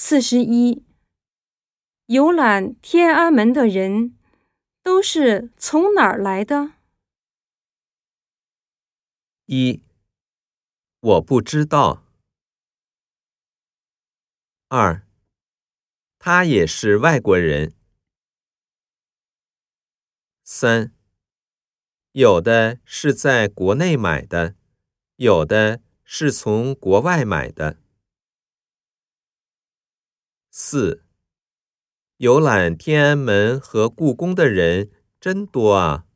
四十一，游览天安门的人都是从哪儿来的？一，我不知道。二，他也是外国人。三，有的是在国内买的，有的是从国外买的。四，游览天安门和故宫的人真多啊。